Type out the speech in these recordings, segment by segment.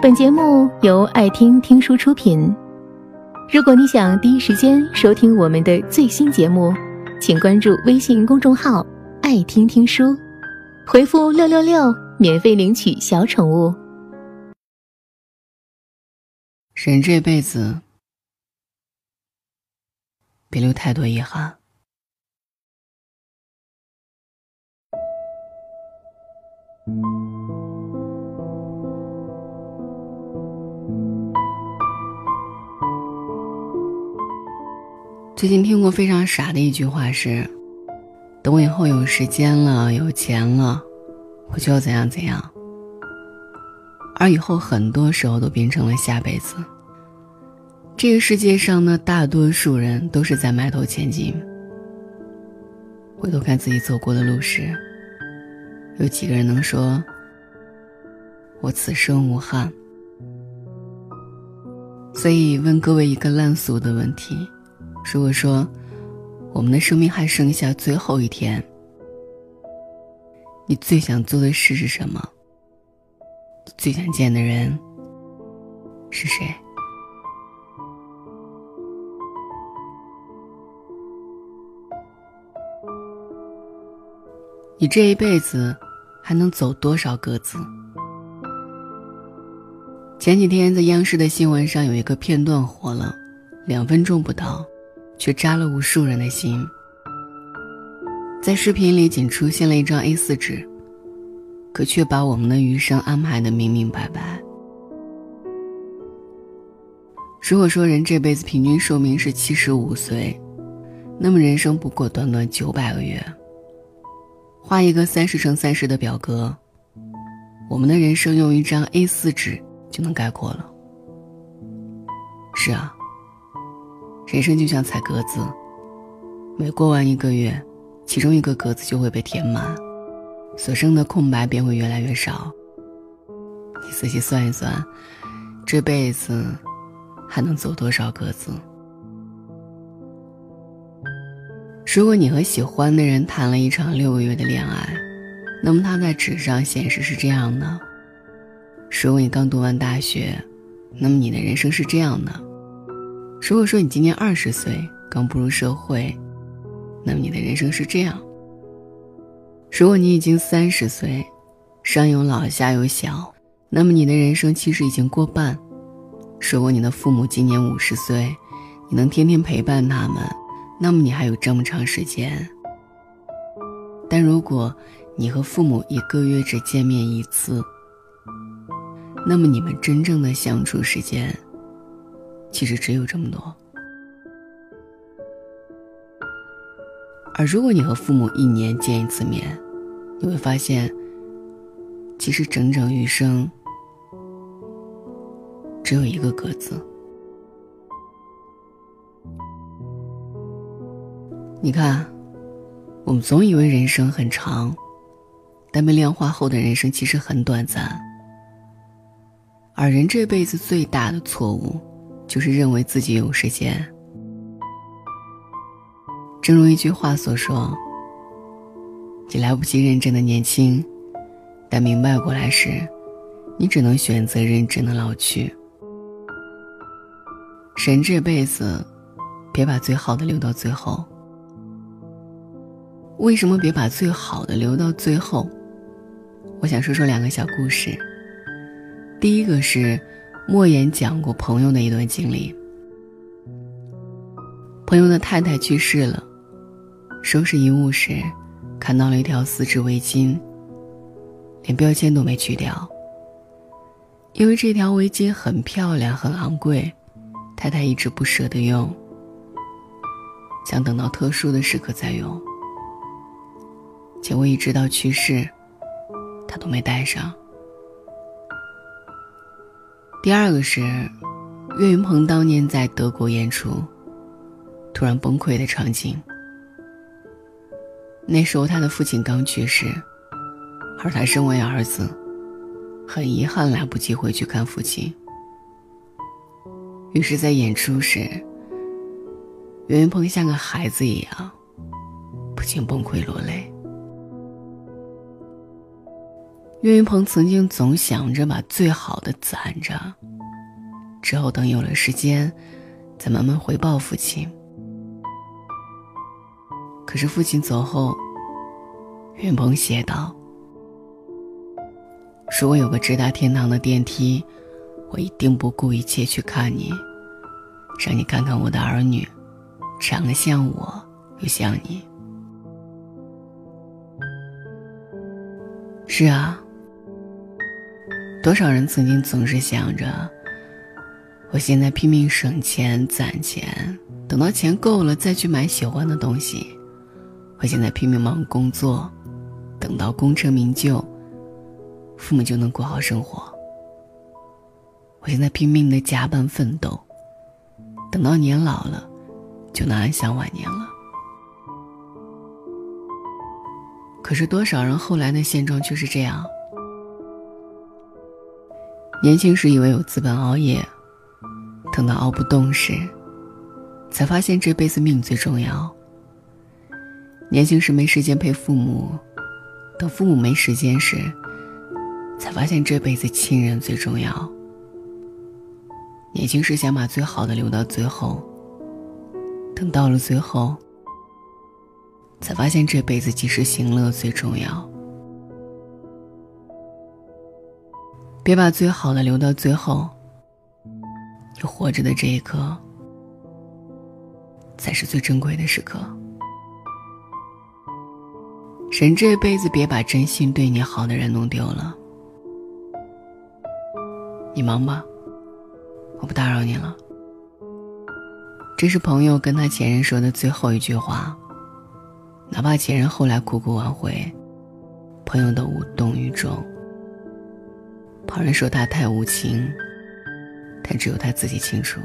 本节目由爱听听书出品。如果你想第一时间收听我们的最新节目，请关注微信公众号“爱听听书”，回复“六六六”免费领取小宠物。人这辈子，别留太多遗憾。最近听过非常傻的一句话是：“等我以后有时间了、有钱了，我就要怎样怎样。”而以后很多时候都变成了下辈子。这个世界上呢大多数人都是在埋头前进。回头看自己走过的路时，有几个人能说：“我此生无憾？”所以问各位一个烂俗的问题。如果说，我们的生命还剩下最后一天，你最想做的事是什么？最想见的人是谁？你这一辈子还能走多少个字？前几天在央视的新闻上有一个片段火了，两分钟不到。却扎了无数人的心。在视频里仅出现了一张 A4 纸，可却把我们的余生安排的明明白白。如果说人这辈子平均寿命是七十五岁，那么人生不过短短九百个月。画一个三十乘三十的表格，我们的人生用一张 A4 纸就能概括了。是啊。人生就像踩格子，每过完一个月，其中一个格子就会被填满，所剩的空白便会越来越少。你仔细算一算，这辈子还能走多少格子？如果你和喜欢的人谈了一场六个月的恋爱，那么他在纸上显示是这样的；如果你刚读完大学，那么你的人生是这样的。如果说你今年二十岁，刚步入社会，那么你的人生是这样。如果你已经三十岁，上有老下有小，那么你的人生其实已经过半。如果你的父母今年五十岁，你能天天陪伴他们，那么你还有这么长时间。但如果你和父母一个月只见面一次，那么你们真正的相处时间。其实只有这么多，而如果你和父母一年见一次面，你会发现，其实整整余生只有一个格子。你看，我们总以为人生很长，但被量化后的人生其实很短暂，而人这辈子最大的错误。就是认为自己有时间。正如一句话所说：“你来不及认真的年轻，但明白过来时，你只能选择认真的老去。”人这辈子，别把最好的留到最后。为什么别把最好的留到最后？我想说说两个小故事。第一个是。莫言讲过朋友的一段经历。朋友的太太去世了，收拾遗物时，看到了一条丝质围巾，连标签都没去掉。因为这条围巾很漂亮、很昂贵，太太一直不舍得用，想等到特殊的时刻再用。结果一直到去世，他都没戴上。第二个是，岳云鹏当年在德国演出，突然崩溃的场景。那时候他的父亲刚去世，而他身为儿子，很遗憾来不及回去看父亲。于是，在演出时，岳云鹏像个孩子一样，不禁崩溃落泪。岳云鹏曾经总想着把最好的攒着，之后等有了时间，再慢慢回报父亲。可是父亲走后，岳云鹏写道：“如果有个直达天堂的电梯，我一定不顾一切去看你，让你看看我的儿女，长得像我又像你。”是啊。多少人曾经总是想着，我现在拼命省钱攒钱，等到钱够了再去买喜欢的东西；我现在拼命忙工作，等到功成名就，父母就能过好生活；我现在拼命的加班奋斗，等到年老了，就能安享晚年了。可是多少人后来的现状却是这样。年轻时以为有资本熬夜，等到熬不动时，才发现这辈子命最重要。年轻时没时间陪父母，等父母没时间时，才发现这辈子亲人最重要。年轻时想把最好的留到最后，等到了最后，才发现这辈子及时行乐最重要。别把最好的留到最后。你活着的这一刻，才是最珍贵的时刻。人这辈子别把真心对你好的人弄丢了。你忙吧，我不打扰你了。这是朋友跟他前任说的最后一句话，哪怕前任后来苦苦挽回，朋友都无动于衷。旁人说他太无情，但只有他自己清楚。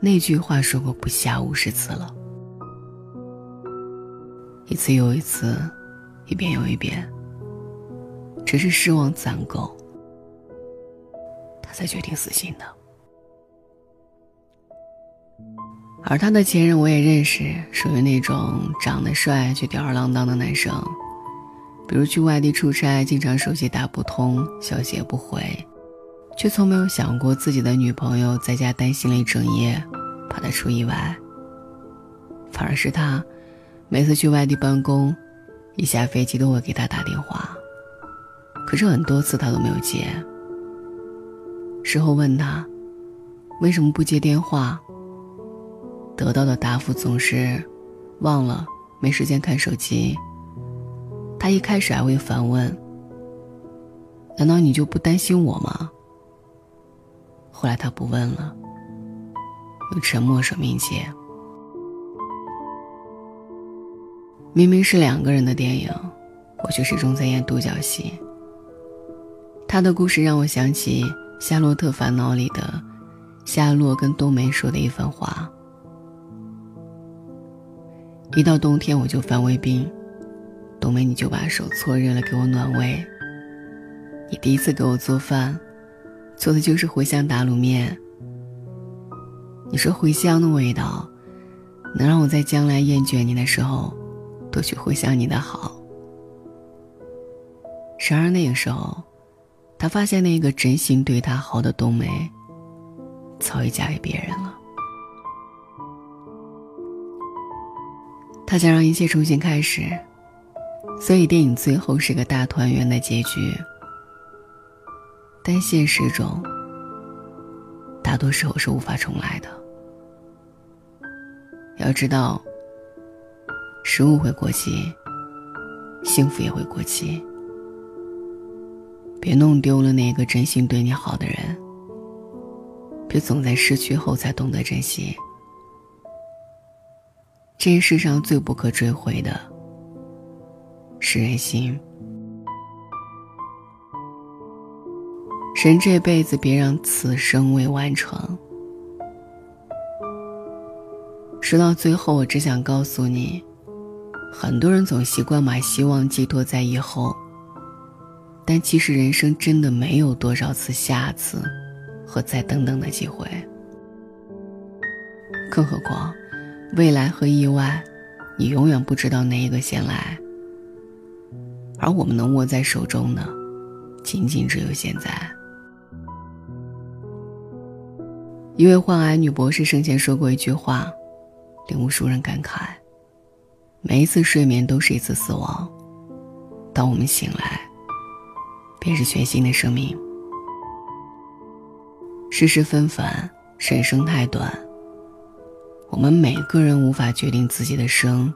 那句话说过不下五十次了，一次又一次，一遍又一遍。只是失望攒够，他才决定死心的。而他的前任我也认识，属于那种长得帅却吊儿郎当的男生。比如去外地出差，经常手机打不通，消息也不回，却从没有想过自己的女朋友在家担心了一整夜，怕他出意外。反而是他，每次去外地办公，一下飞机都会给他打电话，可是很多次他都没有接。事后问他，为什么不接电话？得到的答复总是，忘了，没时间看手机。他一开始还会反问：“难道你就不担心我吗？”后来他不问了，用沉默说明解。明明是两个人的电影，我却始终在演独角戏。他的故事让我想起《夏洛特烦恼》里的夏洛跟冬梅说的一番话：“一到冬天我就犯胃病。”冬梅，你就把手搓热了给我暖胃。你第一次给我做饭，做的就是茴香打卤面。你说茴香的味道，能让我在将来厌倦你的时候，多去回想你的好。然而那个时候，他发现那个真心对他好的冬梅，早已嫁给别人了。他想让一切重新开始。所以电影最后是个大团圆的结局，但现实中，大多时候是无法重来的。要知道，食物会过期，幸福也会过期。别弄丢了那个真心对你好的人，别总在失去后才懂得珍惜。这世上最不可追回的。是人心。人这辈子别让此生未完成。说到最后，我只想告诉你，很多人总习惯把希望寄托在以后，但其实人生真的没有多少次下次和再等等的机会。更何况，未来和意外，你永远不知道哪一个先来。而我们能握在手中的，仅仅只有现在。一位患癌女博士生前说过一句话，令无数人感慨：每一次睡眠都是一次死亡，当我们醒来，便是全新的生命。世事纷繁，人生太短。我们每个人无法决定自己的生，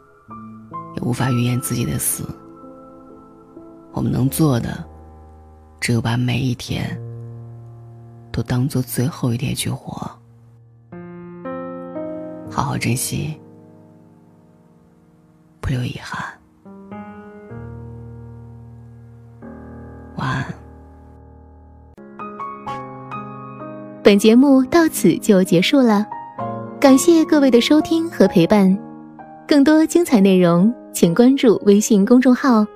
也无法预言自己的死。我们能做的，只有把每一天。都当做最后一天去活，好好珍惜，不留遗憾。晚安。本节目到此就结束了，感谢各位的收听和陪伴。更多精彩内容，请关注微信公众号“